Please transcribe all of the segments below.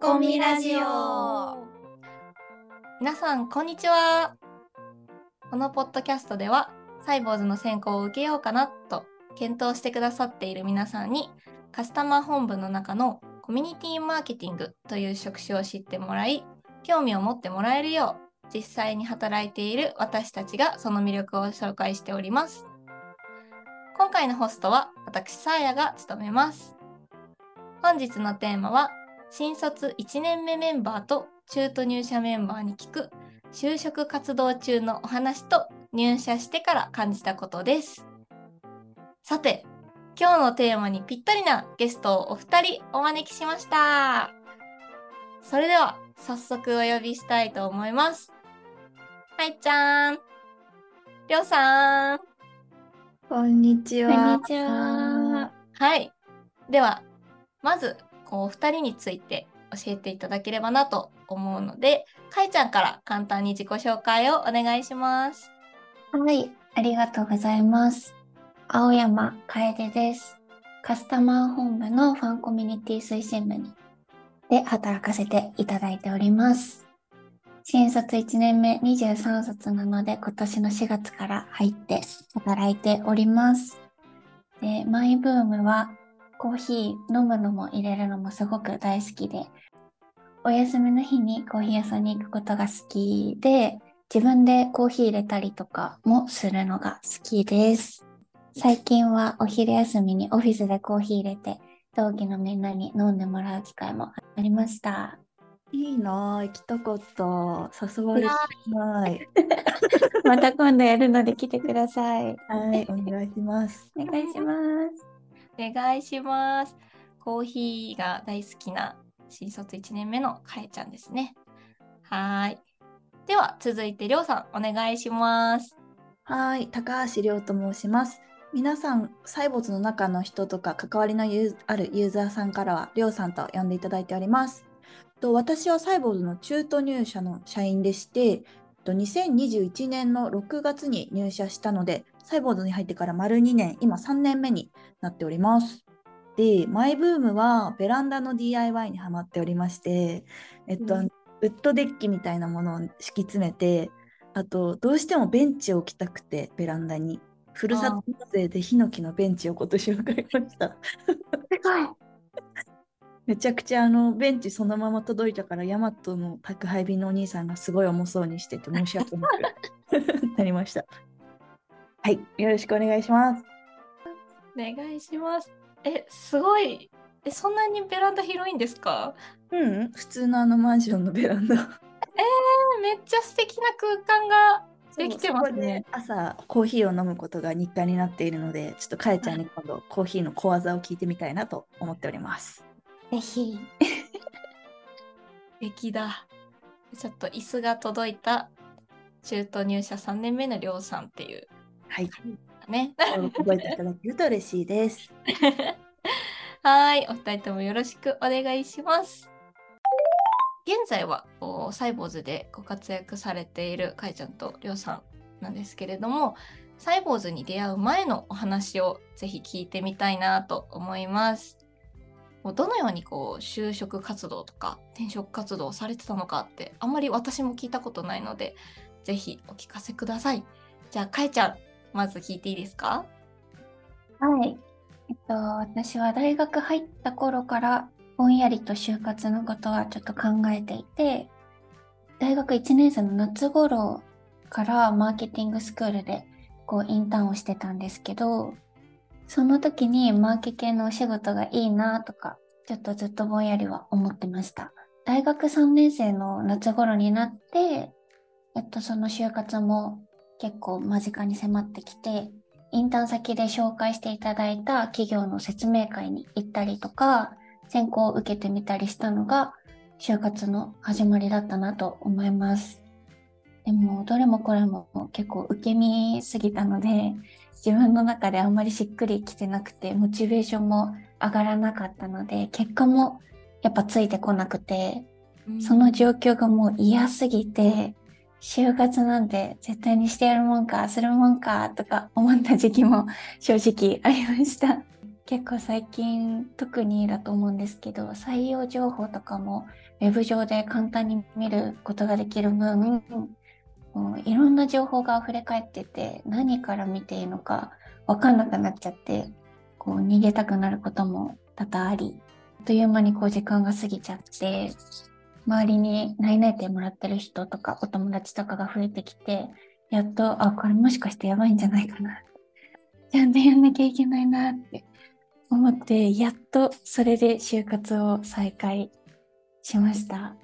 コミラジオ。皆さんこんにちは。このポッドキャストではサイボーズの選考を受けようかなと検討してくださっている皆さんにカスタマー本部の中のコミュニティマーケティングという職種を知ってもらい興味を持ってもらえるよう実際に働いている私たちがその魅力を紹介しております。今回のホストは私サーヤが務めます。本日のテーマは新卒1年目メンバーと中途入社メンバーに聞く就職活動中のお話と入社してから感じたことですさて今日のテーマにぴったりなゲストをお二人お招きしましたそれでは早速お呼びしたいと思いますはいちゃんりょうさんこんにちは。こんにちは。はい。では、まず、こう、二人について教えていただければなと思うので、かいちゃんから簡単に自己紹介をお願いします。はい、ありがとうございます。青山楓です。カスタマー本部のファンコミュニティ推進部にで働かせていただいております。新卒1年目23卒なので今年の4月から入って働いております。で、マイブームはコーヒー飲むのも入れるのもすごく大好きで、お休みの日にコーヒー屋さんに行くことが好きで、自分でコーヒー入れたりとかもするのが好きです。最近はお昼休みにオフィスでコーヒー入れて、同期のみんなに飲んでもらう機会もありました。いいなあ行きたかった。誘われてない。また今度やるので来てください。はい、お願いします。お願いします。お願いします。コーヒーが大好きな新卒1年目のかえちゃんですね。はい。では、続いてりょうさん、お願いします。はい、高橋亮と申します。皆さん、サイボーズの中の人とか関わりのあるユーザーさんからは、亮さんと呼んでいただいております。と私はサイボーズの中途入社の社員でして、と2021年の6月に入社したので、サイボーズに入ってから丸2年、今3年目になっております。で、マイブームはベランダの DIY にハマっておりまして、えっと、うんウッドデッキみたいなものを敷き詰めて、あと、どうしてもベンチを置きたくて、ベランダに。ふるさと納税でヒノキのベンチを今年は買いました。すごい。めちゃくちゃあのベンチそのまま届いたから、ヤマトの宅配便のお兄さんがすごい重そうにしてて申し訳なくなりました。はい、よろしくお願いします。お願いします。え、すごい。え、そんなにベランダ広いんですか？うん、普通のあのマンションのベランダ。めっちゃ素敵な空間ができてますね朝コーヒーを飲むことが日課になっているので、ちょっとかえちゃんに今度コーヒーの小技を聞いてみたいなと思っております。ぜひ。素敵だ。ちょっと椅子が届いた中途入社3年目のりょうさんっていうはい、ね。覚えていただけると嬉しいです。はい、お二人ともよろしくお願いします。現在はこうサイボーズでご活躍されているかいちゃんとりょうさんなんですけれども、サイボーズに出会う前のお話をぜひ聞いてみたいなと思います。もうどのようにこう就職活動とか転職活動をされてたのかってあんまり私も聞いたことないので、ぜひお聞かせください。じゃあかいちゃん、まず聞いていいですか？はい。えっと、私は大学入った頃からぼんやりと就活のことはちょっと考えていて、大学1年生の夏頃からマーケティングスクールでこうインターンをしてたんですけど、その時にマーケ系のお仕事がいいなとか、ちょっとずっとぼんやりは思ってました。大学3年生の夏頃になって、えっと、その就活も結構間近に迫ってきて、インターン先で紹介していただいた企業の説明会に行ったりとか、選考を受けてみたりしたのが、就活の始まりだったなと思います。でも、どれもこれも結構受け身すぎたので、自分の中であんまりしっくりきてなくて、モチベーションも上がらなかったので、結果もやっぱついてこなくて、その状況がもう嫌すぎて、就活なんて絶対にしてやるもんか、するもんか、とか思った時期も正直ありました。結構最近特にだと思うんですけど採用情報とかもウェブ上で簡単に見ることができる分もういろんな情報が溢れ返ってて何から見ていいのか分かんなくなっちゃってこう逃げたくなることも多々ありあっという間にこう時間が過ぎちゃって周りに内々てもらってる人とかお友達とかが増えてきてやっとあこれもしかしてやばいんじゃないかなちゃんとやんなきゃいけないなって思ってやっとそれで就活を再開しました。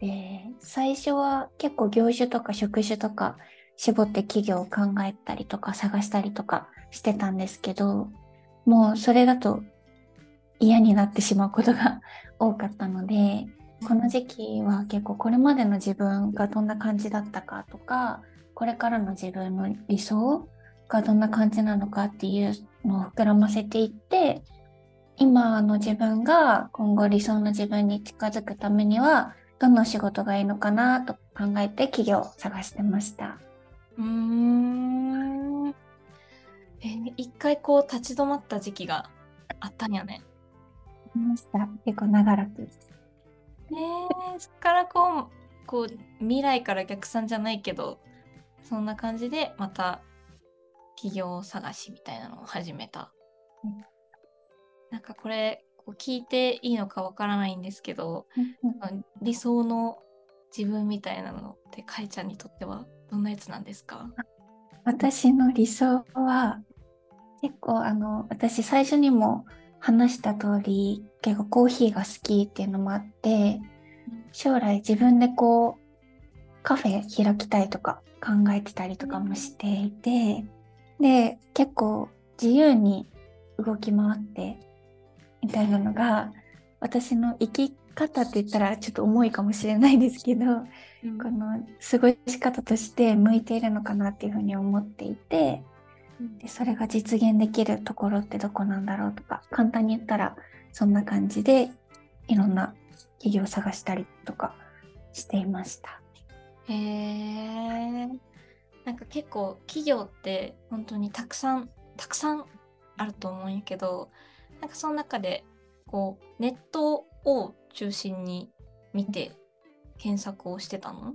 で最初は結構業種とか職種とか絞って企業を考えたりとか探したりとかしてたんですけどもうそれだと嫌になってしまうことが多かったのでこの時期は結構これまでの自分がどんな感じだったかとかこれからの自分の理想がどんな感じなのかっていうのを膨らませていって今の自分が今後理想の自分に近づくためにはどんな仕事がいいのかなと考えて企業を探してました。うーんえ一回こう立ち止まった時期があったんやね。ありました。結構長らく。ねえそっからこうこう未来から逆算じゃないけどそんな感じでまた企業探しみたいなのを始めた。うん、なんかこれこう聞いていいのかわからないんですけど、うん、理想の自分みたいなのってかいちゃんにとってはどんなやつなんですか？私の理想は結構あの私最初にも話した通り結構コーヒーが好きっていうのもあって将来自分でこうカフェ開きたいとか考えてたりとかもしていてで結構自由に動き回ってみたいなのが私の生き方って言ったらちょっと重いかもしれないですけど、うん、この過ごし方として向いているのかなっていうふうに思っていて、でそれが実現できるところってどこなんだろうとか簡単に言ったらそんな感じでいろんな企業を探したりとかしていました。へえ。なんか結構企業って本当にたくさんたくさんあると思うんやけどなんかその中でこうネットを中心に見て検索をしてたの？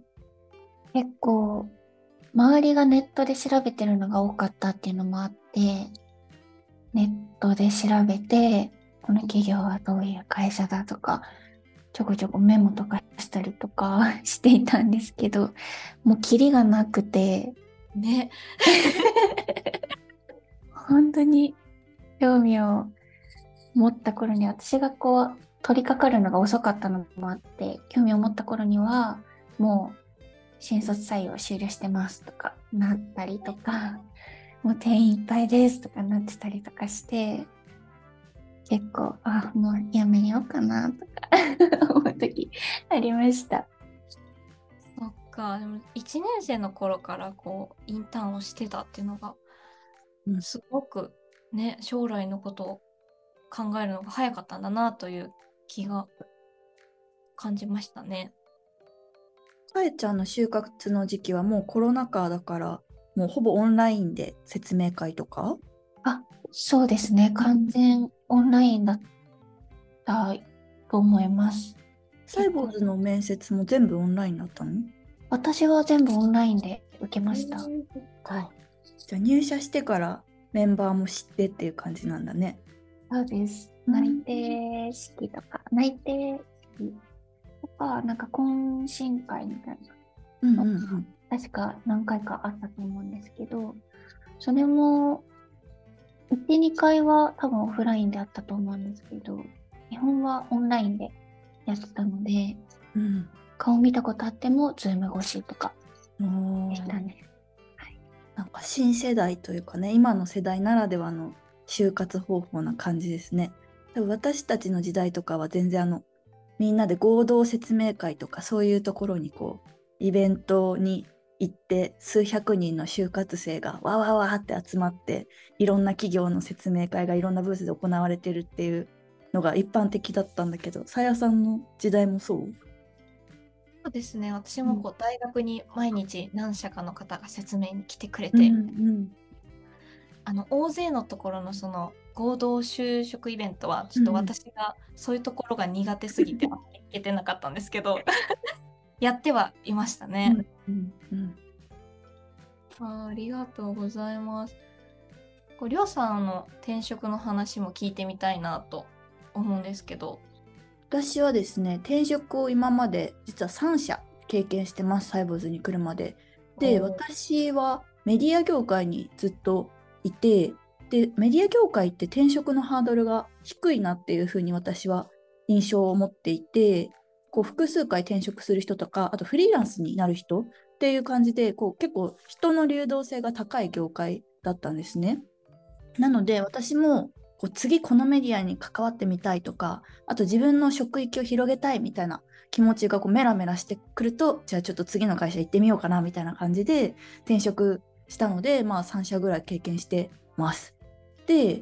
結構周りがネットで調べてるのが多かったっていうのもあってネットで調べてこの企業はどういう会社だとかちょこちょこメモとかしたりとか していたんですけどもうキリがなくて。ね。本当に興味を持った頃に私がこう取り掛かるのが遅かったのもあって興味を持った頃にはもう新卒採用終了してますとかなったりとか もう定員いっぱいですとかなってたりとかして結構あもうやめようかなとか 思う時ありましたそっかでも1年生の頃からこうインターンをしてたっていうのが、うん、すごくね将来のことを考えるのが早かったんだなという気が感じましたね。かえちゃんの就活の時期はもうコロナ禍だからもうほぼオンラインで説明会とか？あそうですね完全オンラインだったと思います。サイボーズの面接も全部オンラインだったの？私は全部オンラインで受けました。はい。じゃあ入社してからメンバーも知ってっていう感じなんだね。そうです。内定式とか、内定式とか、なんか懇親会みたいなの、うんうんうん、確か何回かあったと思うんですけど、それも1、2回は多分オフラインであったと思うんですけど、日本はオンラインでやってたので、うん、顔見たことあっても、ズーム越しとかでしたね。はい、なんか新世代というかね、今の世代ならではの就活方法な感じですね。多分私たちの時代とかは全然あのみんなで合同説明会とかそういうところにこうイベントに行って数百人の就活生がわわわって集まっていろんな企業の説明会がいろんなブースで行われてるっていうのが一般的だったんだけどさやさんの時代もそう？そうですね。私もこう大学に毎日何社かの方が説明に来てくれて、うんうん、あの大勢のところのその合同就職イベントはちょっと私がそういうところが苦手すぎて行けてなかったんですけど やってはいましたね。うんうんあありがとうございます。こうりょうさんの転職の話も聞いてみたいなと思うんですけど。私はですね転職を今まで実は3社経験してますサイボーズに来るまで。で私はメディア業界にずっといてでメディア業界って転職のハードルが低いなっていうふうに私は印象を持っていてこう複数回転職する人とかあとフリーランスになる人っていう感じでこう結構人の流動性が高い業界だったんですね。なので私もこう次このメディアに関わってみたいとかあと自分の職域を広げたいみたいな気持ちがこうメラメラしてくるとじゃあちょっと次の会社行ってみようかなみたいな感じで転職したのでまあ3社ぐらい経験してます。で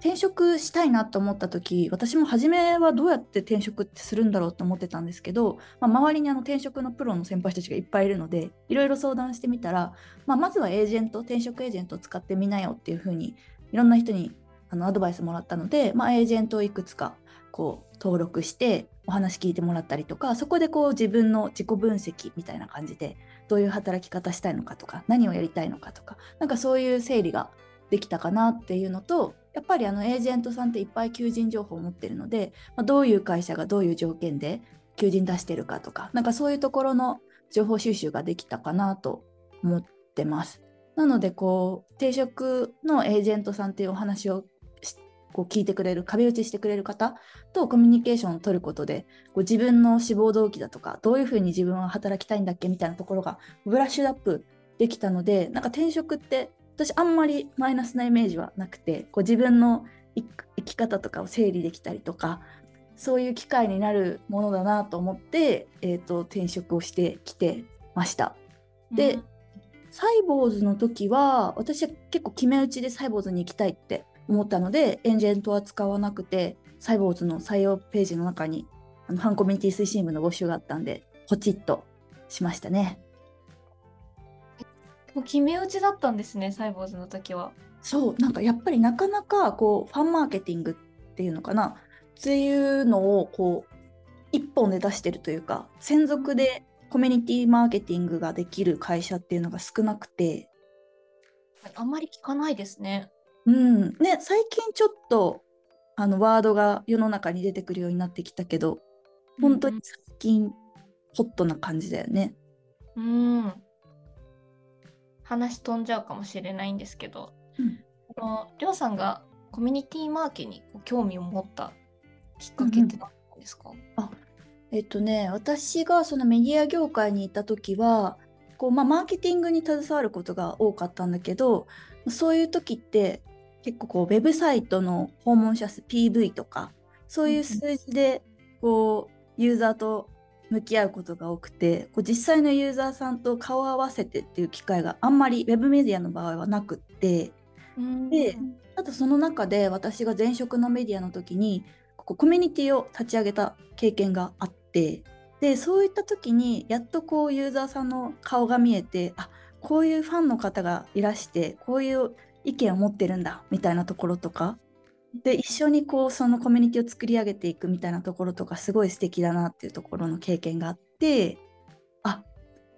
転職したいなと思った時私も初めはどうやって転職ってするんだろうと思ってたんですけど、まあ、周りにあの転職のプロの先輩たちがいっぱいいるのでいろいろ相談してみたら、まあ、まずはエージェント転職エージェントを使ってみなよっていうふうにいろんな人にあのアドバイスもらったので、まあ、エージェントをいくつかこう登録してお話聞いてもらったりとかそこでこう自分の自己分析みたいな感じでどういう働き方したいのかとか何をやりたいのかとかなんかそういう整理ができたかなっていうのとやっぱりあのエージェントさんっていっぱい求人情報を持ってるので、まあ、どういう会社がどういう条件で求人出してるかとかなんかそういうところの情報収集ができたかなと思ってます。なのでこう定職のエージェントさんっていうお話をこう聞いてくれる壁打ちしてくれる方とコミュニケーションを取ることでこう自分の志望動機だとかどういうふうに自分は働きたいんだっけみたいなところがブラッシュアップできたのでなんか転職って私あんまりマイナスなイメージはなくてこう自分の生き方とかを整理できたりとかそういう機会になるものだなと思って、えー、と転職をしてきてました。でうんサイボーズの時は私は結構決め打ちでサイボーズに行きたいって思ったのでエージェントは使わなくてサイボーズの採用ページの中にあのファンコミュニティ推進部の募集があったんでポチッとしましたね。もう決め打ちだったんですね、サイボーズの時は。そうなんかやっぱりなかなかこうファンマーケティングっていうのかなっていうのをこう一本で出してるというか専属でコミュニティマーケティングができる会社っていうのが少なくてあんまり聞かないですね。うんね最近ちょっとあのワードが世の中に出てくるようになってきたけど本当に最近ホットな感じだよね。うん。うん。話飛んじゃうかもしれないんですけど、うん。このりょうさんがコミュニティマーケに興味を持ったきっかけって何なんですか、えっとね、私がそのメディア業界にいた時はこう、まあ、マーケティングに携わることが多かったんだけどそういう時って結構こうウェブサイトの訪問者数 PV とかそういう数字でこうユーザーと向き合うことが多くてこう実際のユーザーさんと顔を合わせてっていう機会があんまりウェブメディアの場合はなくって。うん。であとその中で私が前職のメディアの時にここコミュニティを立ち上げた経験があって。でそういった時にやっとこうユーザーさんの顔が見えてあこういうファンの方がいらしてこういう意見を持ってるんだみたいなところとかで一緒にこうそのコミュニティを作り上げていくみたいなところとかすごい素敵だなっていうところの経験があってあ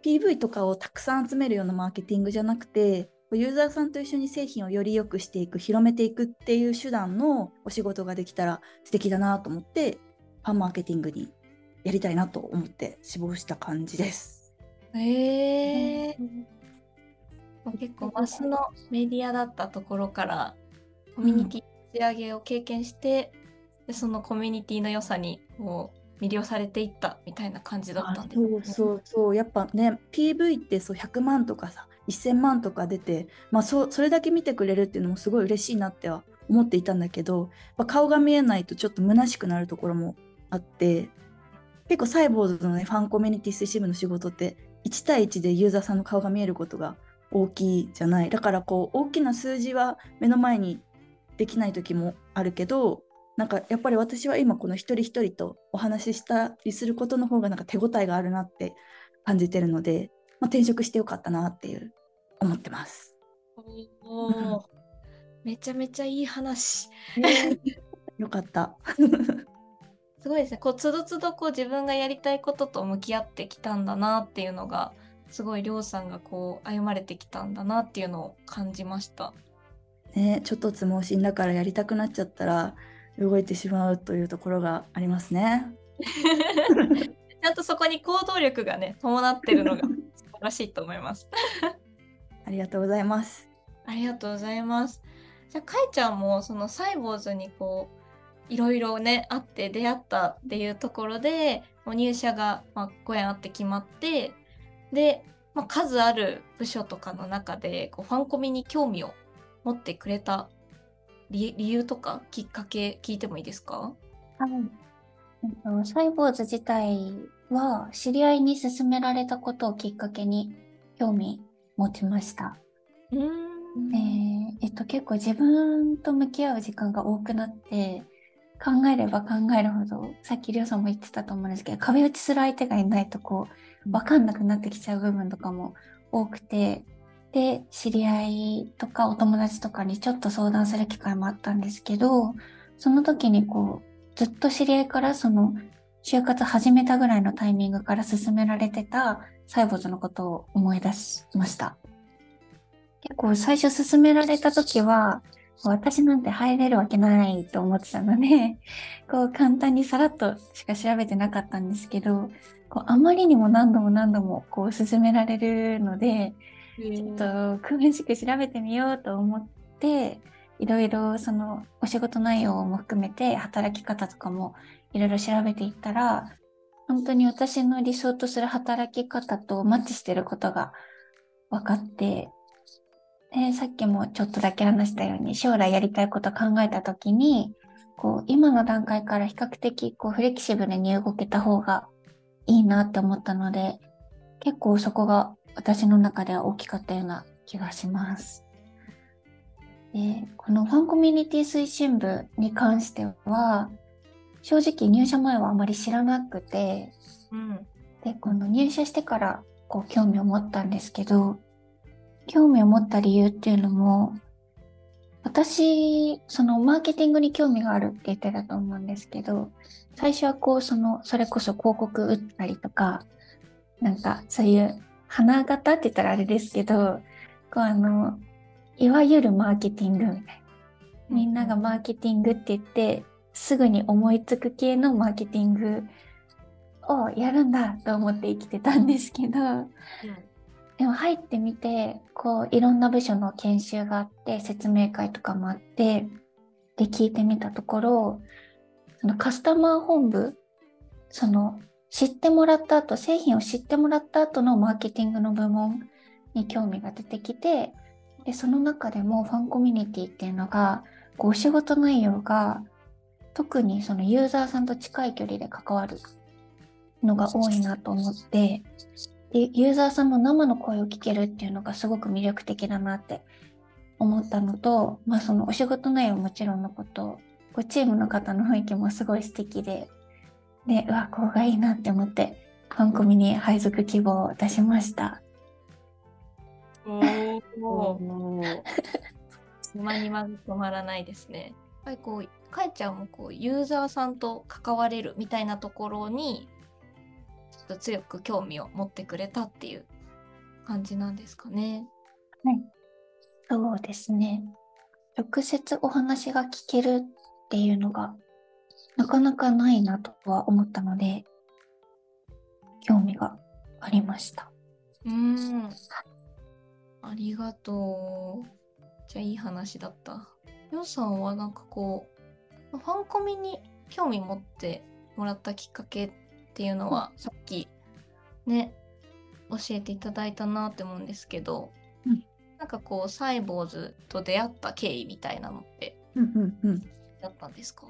PV とかをたくさん集めるようなマーケティングじゃなくてユーザーさんと一緒に製品をより良くしていく広めていくっていう手段のお仕事ができたら素敵だなと思ってファンマーケティングにやりたいなと思って志望した感じです。へえ結構マスのメディアだったところからコミュニティ仕上げを経験して、でそのコミュニティの良さにこう魅了されていったみたいな感じだったんですね。そうそうそうやっぱね PV ってそう100万とかさ1000万とか出て、まあ、そそれだけ見てくれるっていうのもすごい嬉しいなっては思っていたんだけどやっぱ顔が見えないとちょっと虚しくなるところもあって結構サイボーズのねファンコミュニティ推進部の仕事って1対1でユーザーさんの顔が見えることが大きいじゃないだからこう大きな数字は目の前にできない時もあるけどなんかやっぱり私は今この一人一人とお話ししたりすることの方がなんか手応えがあるなって感じてるので、まあ、転職してよかったなっていう思ってます。おーめちゃめちゃいい話。よかった。すごいですね。こう、つどつどこう自分がやりたいことと向き合ってきたんだなっていうのが、すごいりょうさんがこう歩まれてきたんだなっていうのを感じました。ね、ちょっとつ盲信だからやりたくなっちゃったら動いてしまうというところがありますね。ちゃんとそこに行動力がね、伴ってるのが 素晴らしいと思います。ありがとうございます。ありがとうございます。じゃあ、かいちゃんもそのサイボーズにこう、いろいろね、あって出会ったっていうところで、もう入社が、まあ、ご縁あって決まって、で、まあ、数ある部署とかの中で、こうファンコミに興味を持ってくれた理理由とかきっかけ聞いてもいいですか？はい。えっとサイボーズ自体は知り合いに勧められたことをきっかけに興味持ちました。んえーえっと、結構自分と向き合う時間が多くなって考えれば考えるほどさっきりょうさんも言ってたと思うんですけど壁打ちする相手がいないとこう分かんなくなってきちゃう部分とかも多くてで知り合いとかお友達とかにちょっと相談する機会もあったんですけどその時にこうずっと知り合いからその就活始めたぐらいのタイミングから勧められてたサイボーズのことを思い出しました。結構最初勧められた時は、私なんて入れるわけないと思ってたので、こう簡単にさらっとしか調べてなかったんですけど、こうあまりにも何度も何度もこう勧められるので、ちょっと詳しく調べてみようと思って、いろいろそのお仕事内容も含めて働き方とかもいろいろ調べていったら、本当に私の理想とする働き方とマッチしてることが分かって、でさっきもちょっとだけ話したように将来やりたいこと考えた時にこう今の段階から比較的こうフレキシブルに動けた方がいいなって思ったので結構そこが私の中では大きかったような気がします。でこのファンコミュニティ推進部に関しては正直入社前はあまり知らなくてうんでこの入社してからこう興味を持ったんですけど興味を持った理由っていうのも私そのマーケティングに興味があるって言ってたと思うんですけど最初はこうそのそれこそ広告打ったりとかなんかそういう花形って言ったらあれですけどこうあのいわゆるマーケティングみたいな。みんながマーケティングって言ってすぐに思いつく系のマーケティングをやるんだと思って生きてたんですけどでも入ってみてこういろんな部署の研修があって説明会とかもあってで聞いてみたところそのカスタマー本部その知ってもらった後製品を知ってもらった後のマーケティングの部門に興味が出てきてでその中でもファンコミュニティっていうのがこうお仕事内容が特にそのユーザーさんと近い距離で関わるのが多いなと思ってでユーザーさんも生の声を聞けるっていうのがすごく魅力的だなって思ったのと、まあ、そのお仕事内容ももちろんのことこうチームの方の雰囲気もすごい素敵ででうわここがいいなって思ってファンコミに配属希望を出しました。お お。今にまず止まらないですね。やっぱりこう、かえちゃんもこう、ユーザーさんと関われるみたいなところに、ちょっと強く興味を持ってくれたっていう感じなんですかね。そうですね。直接お話が聞けるっていうのがなかなかないなとは思ったので、興味がありました。うーん。ありがとう。じゃあいい話だった。りょうさんはなんかこう、ファンコミに興味持ってもらったきっかけっていうのは、さっきね、教えていただいたなって思うんですけど、うんなんかこう、サイボーズと出会った経緯みたいなのってうんうんうんだったんですか？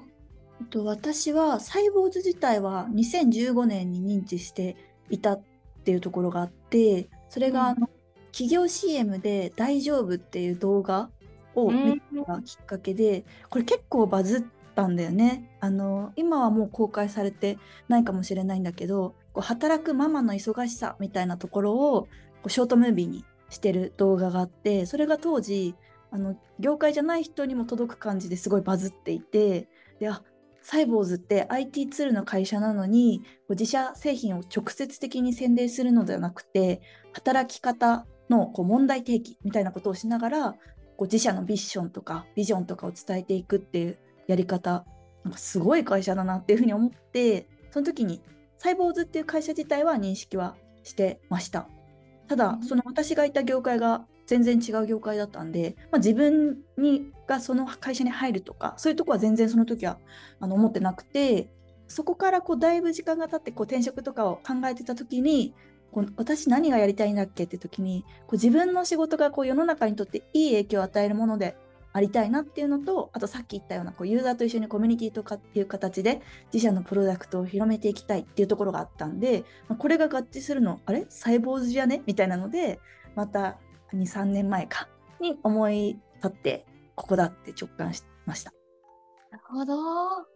と私はサイボーズ自体は2015年に認知していたっていうところがあってそれがあの、企業 CM で「大丈夫」っていう動画を見たのがきっかけでこれ結構バズったんだよね。あの今はもう公開されてないかもしれないんだけどこう働くママの忙しさみたいなところをこうショートムービーにしてる動画があってそれが当時あの業界じゃない人にも届く感じですごいバズっていてであサイボーズって IT ツールの会社なのに自社製品を直接的に宣伝するのではなくて働き方のこう問題提起みたいなことをしながらこう自社のビッションとかビジョンとかを伝えていくっていうやり方なんかすごい会社だなっていうふうに思ってその時にサイボーズっていう会社自体は認識はしてました。ただその私がいた業界が全然違う業界だったんで、まあ、自分にがその会社に入るとかそういうとこは全然その時はあの思ってなくてそこからこうだいぶ時間が経ってこう転職とかを考えてた時にこう私何がやりたいんだっけって時にこう自分の仕事がこう世の中にとっていい影響を与えるものでありたいなっていうのとあとさっき言ったようなこうユーザーと一緒にコミュニティとかっていう形で自社のプロダクトを広めていきたいっていうところがあったんで、まあ、これが合致するのあれ？サイボーズじゃね？みたいなのでまた23年前かに思い立ってここだって直感しました。なるほど。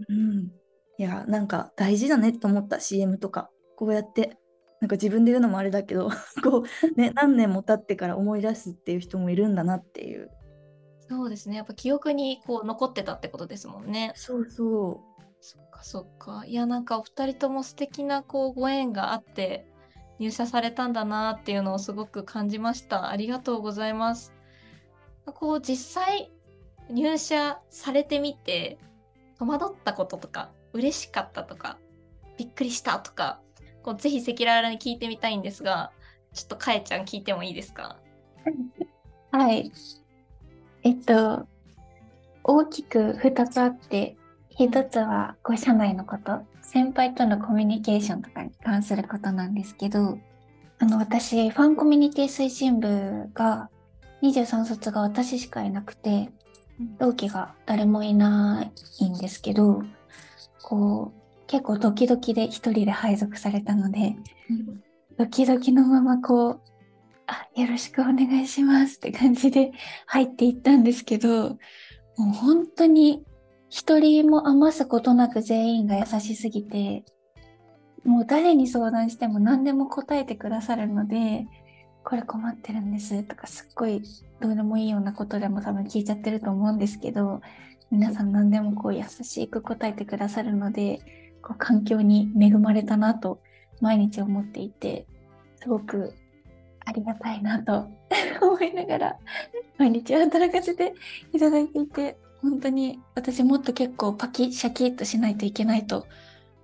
うん、いやなんか大事だねと思った CM とかこうやってなんか自分で言うのもあれだけど こう、ね、何年も経ってから思い出すっていう人もいるんだなっていう。そうですねやっぱ記憶にこう残ってたってことですもんね。そうそうそっかそっかいやなんかお二人とも素敵なこうご縁があって入社されたんだなっていうのをすごく感じました。ありがとうございます。こう実際入社されてみて戸惑ったこととか嬉しかったとかびっくりしたとかこうぜひ赤裸々に聞いてみたいんですがちょっとかえちゃん聞いてもいいですか？はいえっと大きく2つあって1つはこう社内のこと。先輩とのコミュニケーションとかに関することなんですけど、あの、私、ファンコミュニティ推進部が23卒が私しかいなくて、同期が誰もいないんですけど、こう、結構ドキドキで一人で配属されたので、ドキドキのままこう、あ、よろしくお願いしますって感じで入っていったんですけど、もう本当に一人も余すことなく全員が優しすぎて、もう誰に相談しても何でも答えてくださるので、これ困ってるんですとかすっごいどうでもいいようなことでも多分聞いちゃってると思うんですけど、皆さん何でもこう優しく答えてくださるので、こう環境に恵まれたなと毎日思っていて、すごくありがたいなと思いながら毎日働かせていただいていて、本当に私もっと結構パキシャキッとしないといけないと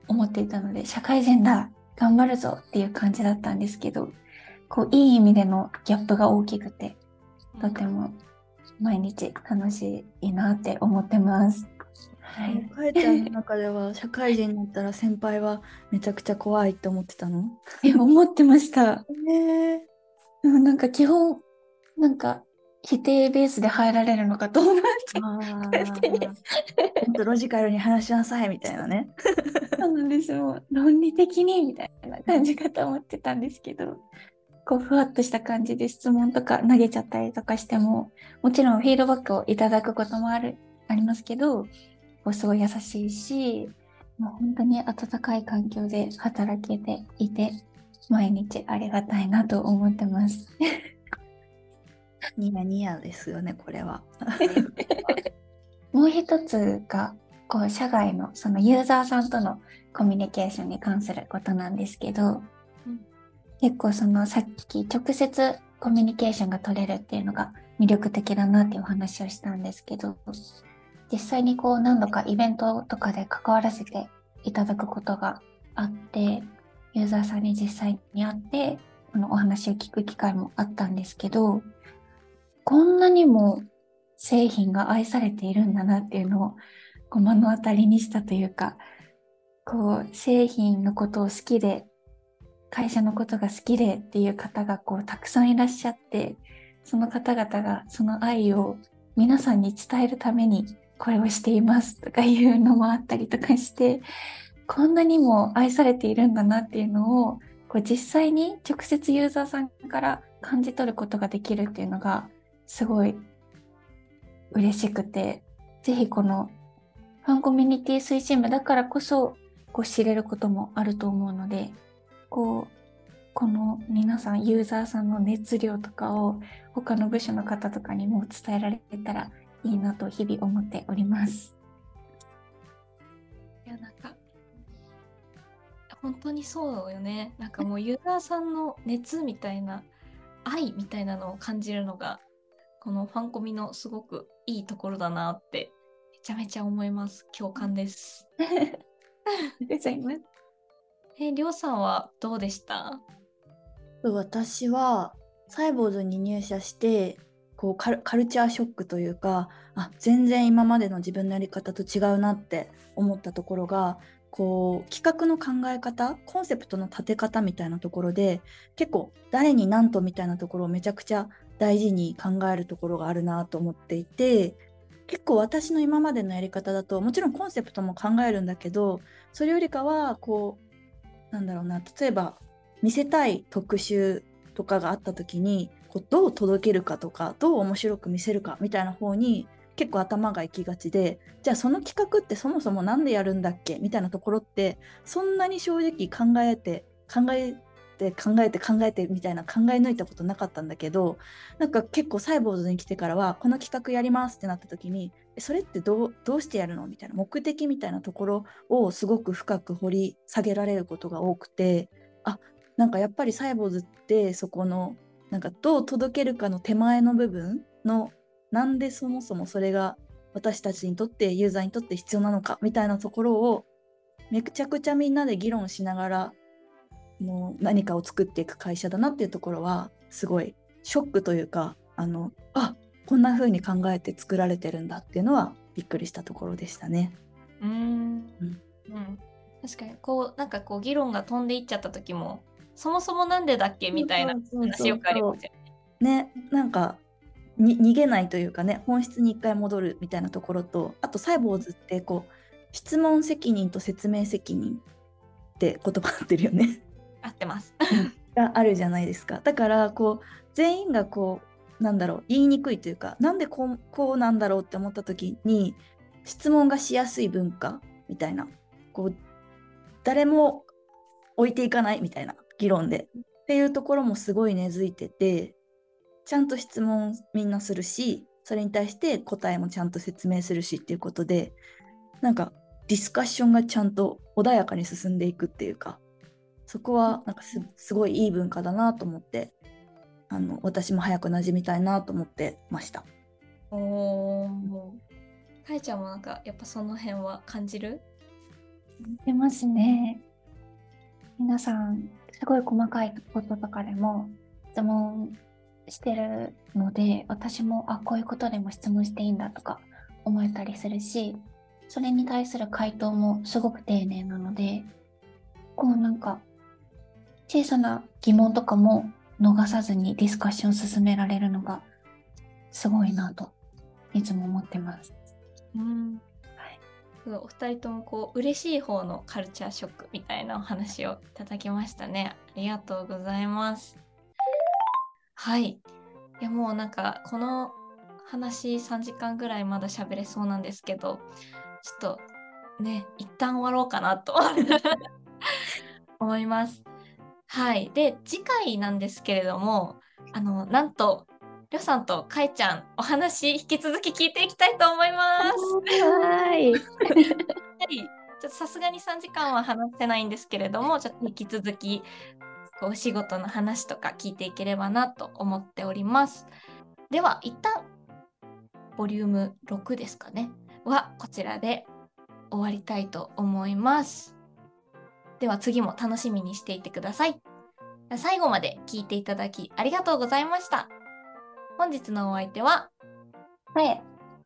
思っていたので社会人だ頑張るぞっていう感じだったんですけどこういい意味でのギャップが大きくてとても毎日楽しいなって思ってます。はい、かえちゃんの中では社会人になったら先輩はめちゃくちゃ怖いって思ってたの？え思ってました。ねなんか基本なんか否定ベースで入られるのかと思ってロジカルに話しなさいみたいなね。そうなんですよ。論理的にみたいな感じかと思ってたんですけど、こうふわっとした感じで質問とか投げちゃったりとかしても、もちろんフィードバックをいただくこともあるありますけど、こうすごい優しいし、もう本当に温かい環境で働けていて、毎日ありがたいなと思ってます。ニヤニヤですよね、これは。もう一つが、こう、社外のそのユーザーさんとのコミュニケーションに関することなんですけど、うん、結構そのさっき直接コミュニケーションが取れるっていうのが魅力的だなっていうお話をしたんですけど、実際にこう何度かイベントとかで関わらせていただくことがあって、ユーザーさんに実際に会って、このお話を聞く機会もあったんですけど、こんなにも製品が愛されているんだなっていうのをこう目の当たりにしたというかこう製品のことを好きで会社のことが好きでっていう方がこうたくさんいらっしゃってその方々がその愛を皆さんに伝えるためにこれをしていますとかいうのもあったりとかしてこんなにも愛されているんだなっていうのをこう実際に直接ユーザーさんから感じ取ることができるっていうのがすごい嬉しくて、ぜひこのファンコミュニティ推進部だからこそこう知れることもあると思うので、こうこの皆さんユーザーさんの熱量とかを他の部署の方とかにも伝えられたらいいなと日々思っております。いやなんか本当にそうよねなんかもうユーザーさんの熱みたいな愛みたいなのを感じるのがこのファンコミのすごくいいところだなってめちゃめちゃ思います。共感です。ありがとうございます。えりょうさんはどうでした？私はサイボーズに入社してこうカルカルチャーショックというかあ全然今までの自分のやり方と違うなって思ったところがこう企画の考え方コンセプトの立て方みたいなところで結構誰に何とみたいなところをめちゃくちゃ大事に考えるところがあるなと思っていて結構私の今までのやり方だともちろんコンセプトも考えるんだけどそれよりかはこうなんだろうな例えば見せたい特集とかがあった時にこうどう届けるかとかどう面白く見せるかみたいな方に結構頭が行きがちでじゃあその企画ってそもそも何でやるんだっけみたいなところってそんなに正直考えて考えって考えて考えてみたいな考え抜いたことなかったんだけどなんか結構サイボーズに来てからはこの企画やりますってなった時にそれってどうどうしてやるの？みたいな目的みたいなところをすごく深く掘り下げられることが多くてあなんかやっぱりサイボーズってそこのなんかどう届けるかの手前の部分のなんでそもそもそれが私たちにとってユーザーにとって必要なのかみたいなところをめちゃくちゃみんなで議論しながらの何かを作っていく会社だなっていうところはすごいショックというかあのあこんな風に考えて作られてるんだっていうのはびっくりしたところでしたね。うーん。うん。うん確かにこうなんかこう議論が飛んでいっちゃった時もそもそもなんでだっけ？みたいな話よくありますよね。ねなんかに逃げないというかね本質に一回戻るみたいなところとあとサイボーズってこう質問責任と説明責任って言葉合ってるよね合ってます。があるじゃないですかだからこう全員がこうなんだろう言いにくいというかなんでこうこうなんだろうって思った時に質問がしやすい文化みたいなこう誰も置いていかないみたいな議論でっていうところもすごい根付いててちゃんと質問みんなするしそれに対して答えもちゃんと説明するしっていうことでなんかディスカッションがちゃんと穏やかに進んでいくっていうかそこはなんかすすごいいい文化だなと思ってあの私も早く馴染みたいなと思ってました。おお。かいちゃんもなんかやっぱその辺は感じる？出ますね。皆さん、すごい細かいこととかでも質問してるので、私も、あ、こういうことでも質問していいんだとか思えたりするし、それに対する回答もすごく丁寧なので、こうなんか、小さな疑問とかも逃さずにディスカッション進められるのがすごいなといつも思ってます。うん。お二人ともこう嬉しい方のカルチャーショックみたいなお話をいただきましたね。ありがとうございます。はい。いやもうなんかこの話3時間ぐらいまだ喋れそうなんですけど、ちょっとね、一旦終わろうかなと 思います。はい。で、次回なんですけれども、あの、なんと、りょうさんとかいちゃん、お話引き続き聞いていきたいと思います。はい。はい、ちょっとさすがに3時間は話せないんですけれども、ちょっと引き続きこうお仕事の話とか聞いていければなと思っております。では一旦ボリューム6ですかねはこちらで終わりたいと思います。では次も楽しみにしていてください。最後まで聞いていただきありがとうございました。本日のお相手ははい。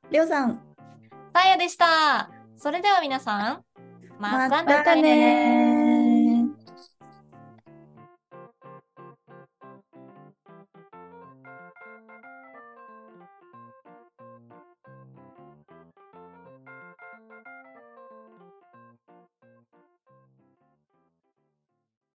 りょうさんさやでした。それでは皆さん、またねまたね